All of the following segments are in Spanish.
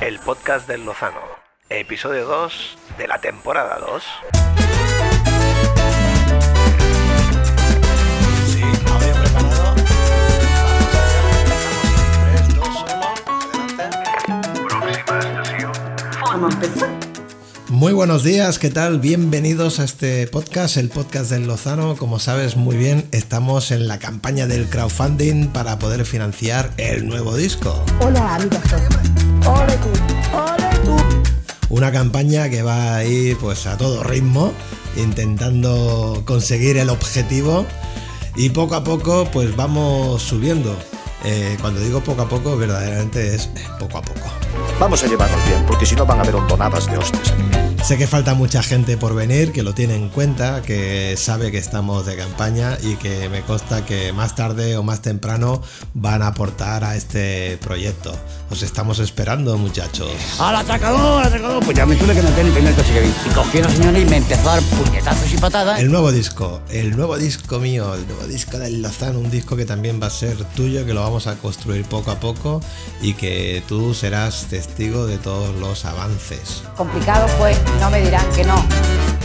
el podcast del Lozano, episodio 2 de la temporada 2. Sí, audio preparado. Vamos a 3, 2, 1, adelante. Muy buenos días, ¿qué tal? Bienvenidos a este podcast, el podcast del Lozano. Como sabes muy bien, estamos en la campaña del crowdfunding para poder financiar el nuevo disco. Hola, amigos. Una campaña que va a ir pues a todo ritmo, intentando conseguir el objetivo y poco a poco pues vamos subiendo. Eh, cuando digo poco a poco, verdaderamente es poco a poco. Vamos a llevarnos bien, porque si no van a haber hondonadas de hostias aquí. Sé que falta mucha gente por venir, que lo tiene en cuenta, que sabe que estamos de campaña y que me consta que más tarde o más temprano van a aportar a este proyecto. Os estamos esperando, muchachos. ¡Al atacador, al atacador! Pues ya me tuve que meter en el primer coche que vi. Y cogí a una señora y me empezó a dar puñetazos y patadas. El nuevo disco, el nuevo disco mío, el nuevo disco del Lozano, un disco que también va a ser tuyo, que lo vamos a construir poco a poco y que tú serás testigo de todos los avances. Complicado pues, no me dirán que no.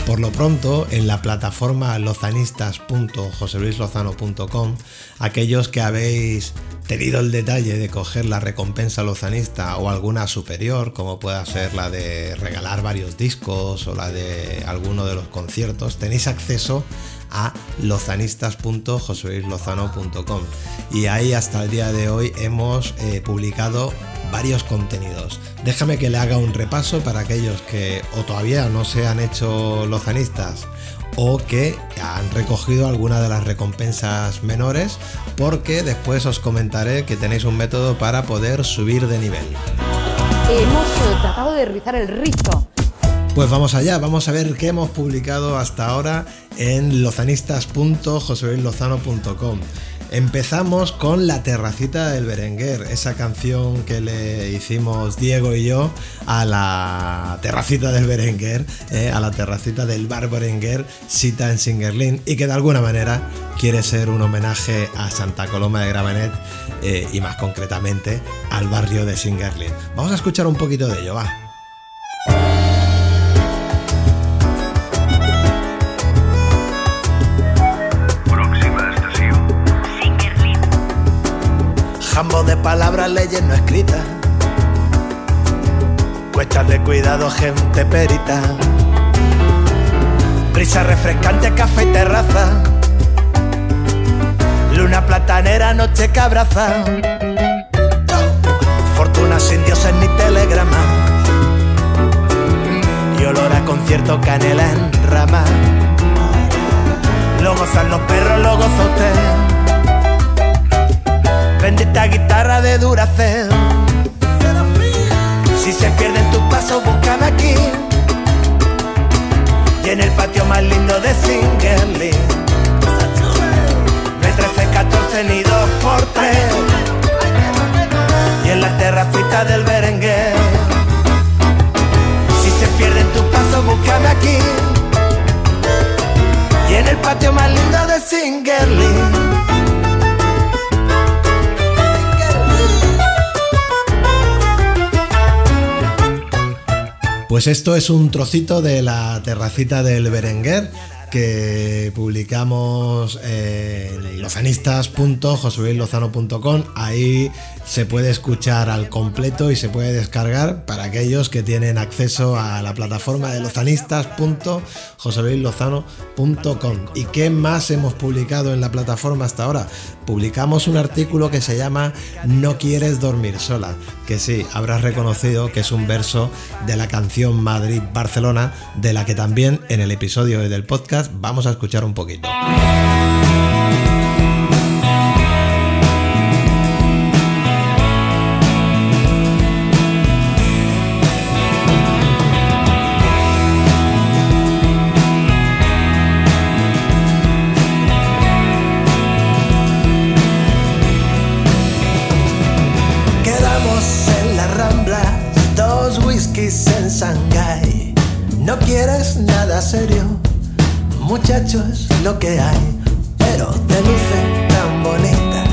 Por lo pronto, en la plataforma lozanistas.joseluislozano.com, aquellos que habéis tenido el detalle de coger la recompensa lozanista o alguna superior, como pueda ser la de regalar varios discos o la de alguno de los conciertos, tenéis acceso a lozanistas.joseluislozano.com y ahí hasta el día de hoy hemos eh, publicado varios contenidos. Déjame que le haga un repaso para aquellos que o todavía no se han hecho lozanistas o que han recogido alguna de las recompensas menores porque después os comentaré que tenéis un método para poder subir de nivel. Hemos tratado de rizar el rizo. Pues vamos allá, vamos a ver qué hemos publicado hasta ahora en lozanistas.joseluislozano.com. Empezamos con La Terracita del Berenguer, esa canción que le hicimos Diego y yo a la Terracita del Berenguer, eh, a la terracita del Bar Berenguer, cita en Singerlin, y que de alguna manera quiere ser un homenaje a Santa Coloma de Gramenet eh, y más concretamente al barrio de Singerlin. Vamos a escuchar un poquito de ello, va. Jambo de palabras, leyes no escritas. Cuestas de cuidado, gente perita. Brisa refrescante, café y terraza. Luna platanera, noche que abraza. Fortuna sin dioses ni telegrama. Y olor a concierto, canela en rama. Lo gozan los perros, lo goza usted. Bendita guitarra de Duracell. Si se pierden tus pasos, búscame aquí. Y en el patio más lindo de Singerly. No hay 13, 14 ni 2 por 3 Y en la terracita del Berenguer Pues esto es un trocito de la terracita del Berenguer que publicamos en lozanistas.josuelilozano.com. Ahí se puede escuchar al completo y se puede descargar para aquellos que tienen acceso a la plataforma de lozanistas.josuelilozano.com. ¿Y qué más hemos publicado en la plataforma hasta ahora? Publicamos un artículo que se llama No quieres dormir sola, que sí, habrás reconocido que es un verso de la canción Madrid-Barcelona, de la que también en el episodio del podcast vamos a escuchar un poquito. Muchachos, lo que hay, pero te luce tan bonita.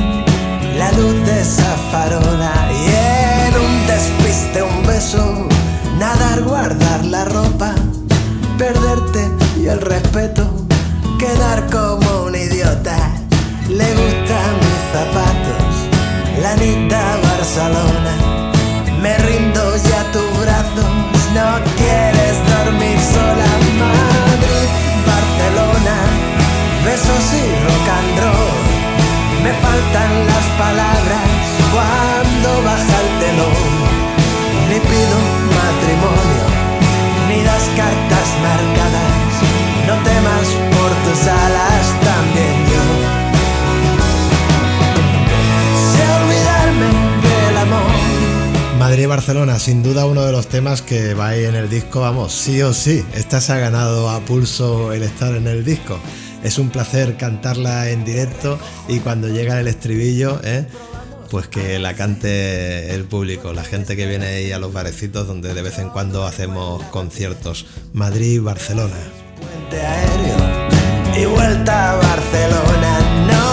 La luz de esa farola y en un despiste, un beso, nadar, guardar la ropa, perderte y el respeto, quedar como un idiota. Le gustan mis zapatos, la Anita Barcelona, me rindo ya Madrid-Barcelona, sin duda uno de los temas que va en el disco, vamos, sí o sí. Esta se ha ganado a pulso el estar en el disco. Es un placer cantarla en directo y cuando llega el estribillo, ¿eh? pues que la cante el público, la gente que viene ahí a los barecitos donde de vez en cuando hacemos conciertos. Madrid-Barcelona. Puente aéreo y vuelta a Barcelona. En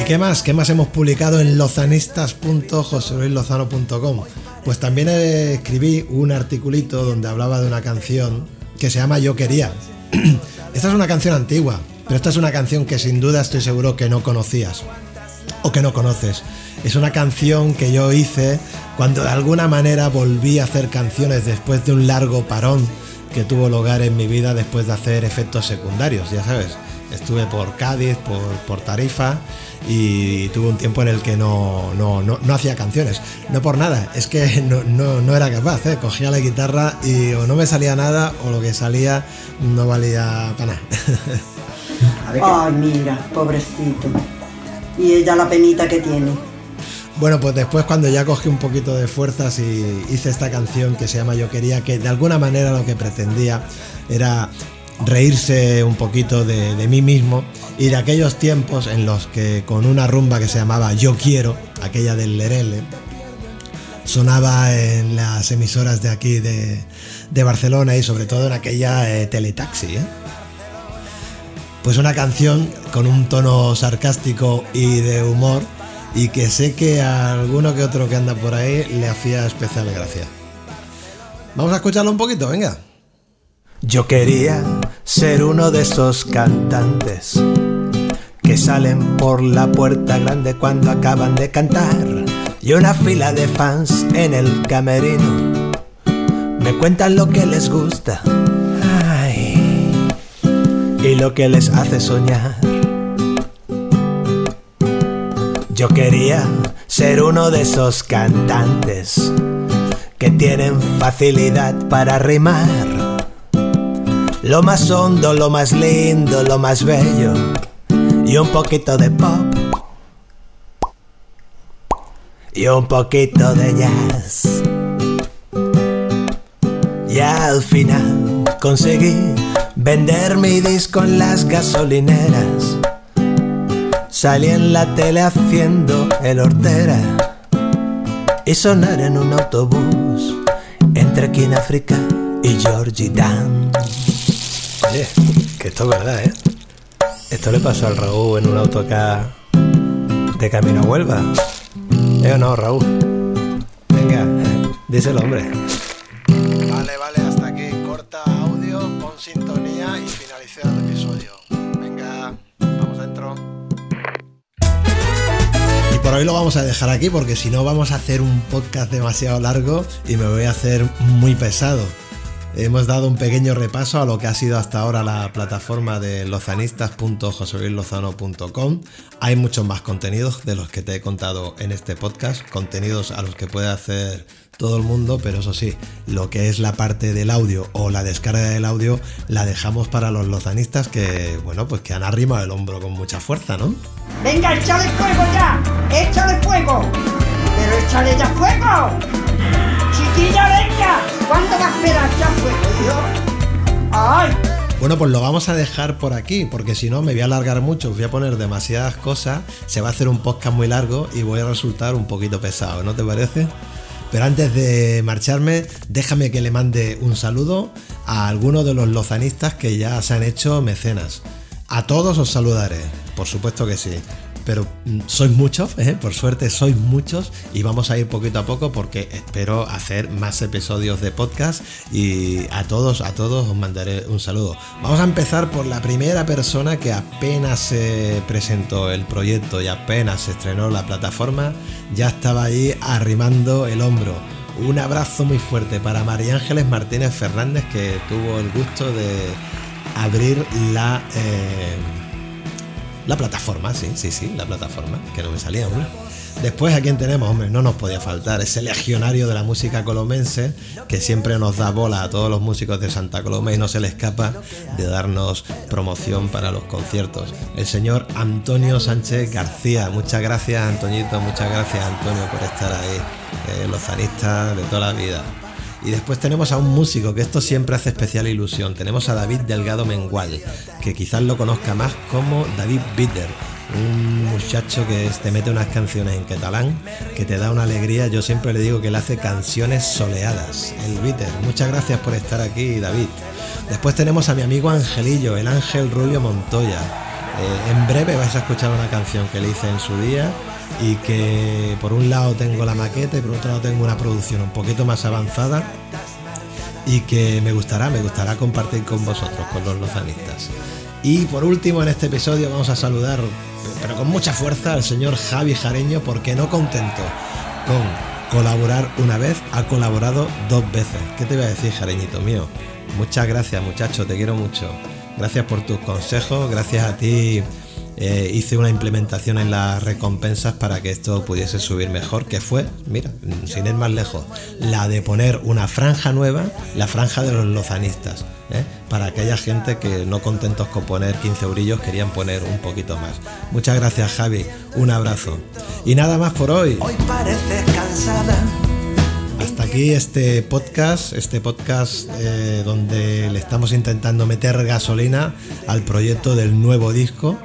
¿Y qué más? ¿Qué más hemos publicado en lozanistas.joseluislozano.com? Pues también escribí un articulito donde hablaba de una canción que se llama Yo Quería. esta es una canción antigua, pero esta es una canción que sin duda estoy seguro que no conocías o que no conoces. Es una canción que yo hice cuando de alguna manera volví a hacer canciones después de un largo parón que tuvo lugar en mi vida después de hacer efectos secundarios, ya sabes. Estuve por Cádiz, por, por Tarifa y tuve un tiempo en el que no, no, no, no hacía canciones. No por nada, es que no, era capaz. ¿eh? Cogía la guitarra y o no me salía nada o lo que salía no valía para nada. Ay, mira, pobrecito. Y ella la penita que tiene. Bueno, pues después cuando ya cogí un poquito de fuerzas y hice esta canción que se llama Yo quería, que de alguna manera lo que pretendía era reírse un poquito de, mí mismo y de aquellos tiempos en los que con una rumba que se llamaba Yo quiero, aquella del Lerele, sonaba en las emisoras de aquí de, de Barcelona y sobre todo en aquella eh, teletaxi. ¿eh? Pues una canción con un tono sarcástico y de humor y que sé que a alguno que otro que anda por ahí le hacía especial gracia. Vamos a escucharlo un poquito, venga. Yo quería ser uno de esos cantantes que salen por la puerta grande cuando acaban de cantar y una fila de fans en el camerino me cuentan lo que les gusta y lo que les hace soñar. Yo quería ser uno de esos cantantes que tienen facilidad para rimar. Lo más hondo, lo más lindo, lo más bello y un poquito de pop y un poquito de jazz. Y al final conseguí vender mi disco en las gasolineras. Salí en la tele haciendo el hortera y sonar en un autobús entre King África y Georgie Dan. Oye, que esto es verdad, ¿eh? Esto le pasó al Raúl en un autocar de camino a Huelva. ¿Eh o no, Raúl? Venga, díselo, hombre. Vale, vale, hasta aquí. Corta audio, pon sintonía por hoy lo vamos a dejar aquí porque si no vamos a hacer un podcast demasiado largo y me voy a hacer muy pesado. Hemos dado un pequeño repaso a lo que ha sido hasta ahora la plataforma de lozanistas.joseluislozano.com. Hay muchos más contenidos de los que te he contado en este podcast, contenidos a los que puede hacer todo el mundo, pero eso sí, lo que es la parte del audio o la descarga del audio la dejamos para los lozanistas que, bueno, pues que han arrimado el hombro con mucha fuerza, ¿no? Venga, échale fuego ya, échale fuego, pero échale ya fuego. Chiquilla, venga, ¿cuánto va a esperar ya fuego? Ay. Bueno, pues lo vamos a dejar por aquí, porque si no me voy a alargar mucho, os voy a poner demasiadas cosas, se va a hacer un podcast muy largo y voy a resultar un poquito pesado, ¿no te parece? Pero antes de marcharme, déjame que le mande un saludo a algunos de los lozanistas que ya se han hecho mecenas. A todos os saludaré, por supuesto que sí. pero mm, sois muchos, ¿eh? por suerte sois muchos y vamos a ir poquito a poco porque espero hacer más episodios de podcast y a todos, a todos os mandaré un saludo. Vamos a empezar por la primera persona que apenas se presentó el proyecto y apenas se estrenó la plataforma, ya estaba ahí arrimando el hombro. Un abrazo muy fuerte para María Ángeles Martínez Fernández que tuvo el gusto de abrir la... eh, la plataforma, sí, sí, sí, la plataforma, que no me salía una. Después, ¿a quién tenemos? Hombre, no nos podía faltar ese legionario de la música colomense que siempre nos da bola a todos los músicos de Santa Coloma y no se le escapa de darnos promoción para los conciertos. El señor Antonio Sánchez García. Muchas gracias, Antoñito, muchas gracias, Antonio, por estar ahí. Eh, lozanista de toda la vida. Y después tenemos a un músico que esto siempre hace especial ilusión. Tenemos a David Delgado Mengual, que quizás lo conozca más como David Bitter. Un muchacho que te mete unas canciones en catalán que te da una alegría. Yo siempre le digo que él hace canciones soleadas. El Bitter. Muchas gracias por estar aquí, David. Después tenemos a mi amigo Angelillo, el Ángel Rubio Montoya. Eh, en breve vais a escuchar una canción que le hice en su día y que por un lado tengo la maqueta y por otro lado tengo una producción un poquito más avanzada y que me gustará, me gustará compartir con vosotros, con los lozanistas. Y por último en este episodio vamos a saludar, pero con mucha fuerza, al señor Javi Jareño porque no contento con colaborar una vez, ha colaborado dos veces. ¿Qué te voy a decir, Jareñito mío? Muchas gracias muchacho, te quiero mucho. Gracias por tus consejos, gracias a ti eh, hice una implementación en las recompensas para que esto pudiese subir mejor, que fue, mira, sin ir más lejos, la de poner una franja nueva, la franja de los lozanistas, ¿eh? para aquella gente que no contentos con poner 15 eurillos querían poner un poquito más. Muchas gracias Javi, un abrazo. Y nada más por hoy. Hoy pareces cansada. Hasta aquí este podcast, este podcast eh, donde le estamos intentando meter gasolina al proyecto del nuevo disco.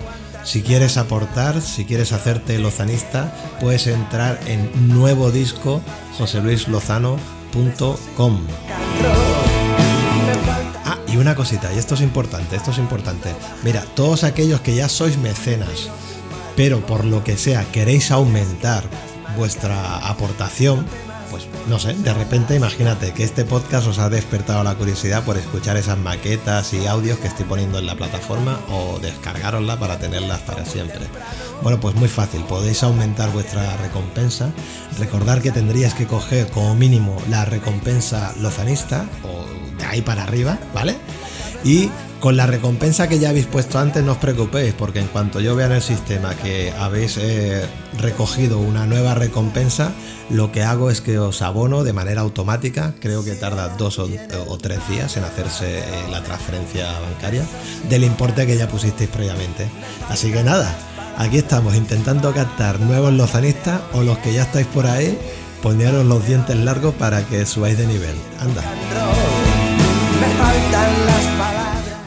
Si quieres aportar, si quieres hacerte lozanista, puedes entrar en nuevo disco joseluislozano.com. Ah, y una cosita, y esto es importante, esto es importante. Mira, todos aquellos que ya sois mecenas, pero por lo que sea queréis aumentar vuestra aportación, pues no sé, de repente imagínate que este podcast os ha despertado la curiosidad por escuchar esas maquetas y audios que estoy poniendo en la plataforma o descargarosla para tenerlas para siempre. Bueno, pues muy fácil, podéis aumentar vuestra recompensa. Recordar que tendríais que coger como mínimo la recompensa lozanista o de ahí para arriba, ¿vale? Y con la recompensa que ya habéis puesto antes, no os preocupéis, porque en cuanto yo vea en el sistema que habéis eh, recogido una nueva recompensa, lo que hago es que os abono de manera automática, creo que tarda dos o, tres días en hacerse eh, la transferencia bancaria, del importe que ya pusisteis previamente. Así que nada, aquí estamos intentando captar nuevos lozanistas o los que ya estáis por ahí, poneros los dientes largos para que subáis de nivel. Anda.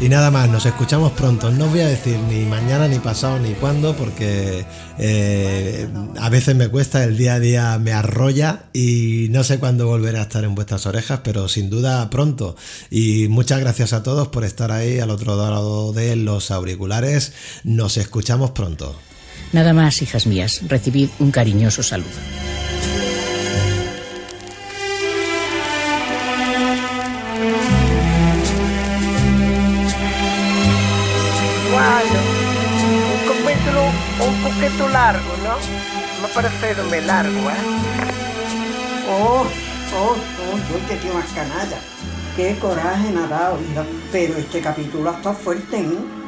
Y nada más, nos escuchamos pronto. No os voy a decir ni mañana, ni pasado, ni cuándo, porque eh, a veces me cuesta, el día a día me arrolla y no sé cuándo volveré a estar en vuestras orejas, pero sin duda pronto. Y muchas gracias a todos por estar ahí al otro lado de los auriculares. Nos escuchamos pronto. Nada más, hijas mías, recibid un cariñoso saludo. Poquito largo, ¿no? Me parece muy largo, ¿eh? Oh, oh, oh, yo que tío más canalla. Qué coraje me ha. Pero este capítulo está fuerte, ¿eh?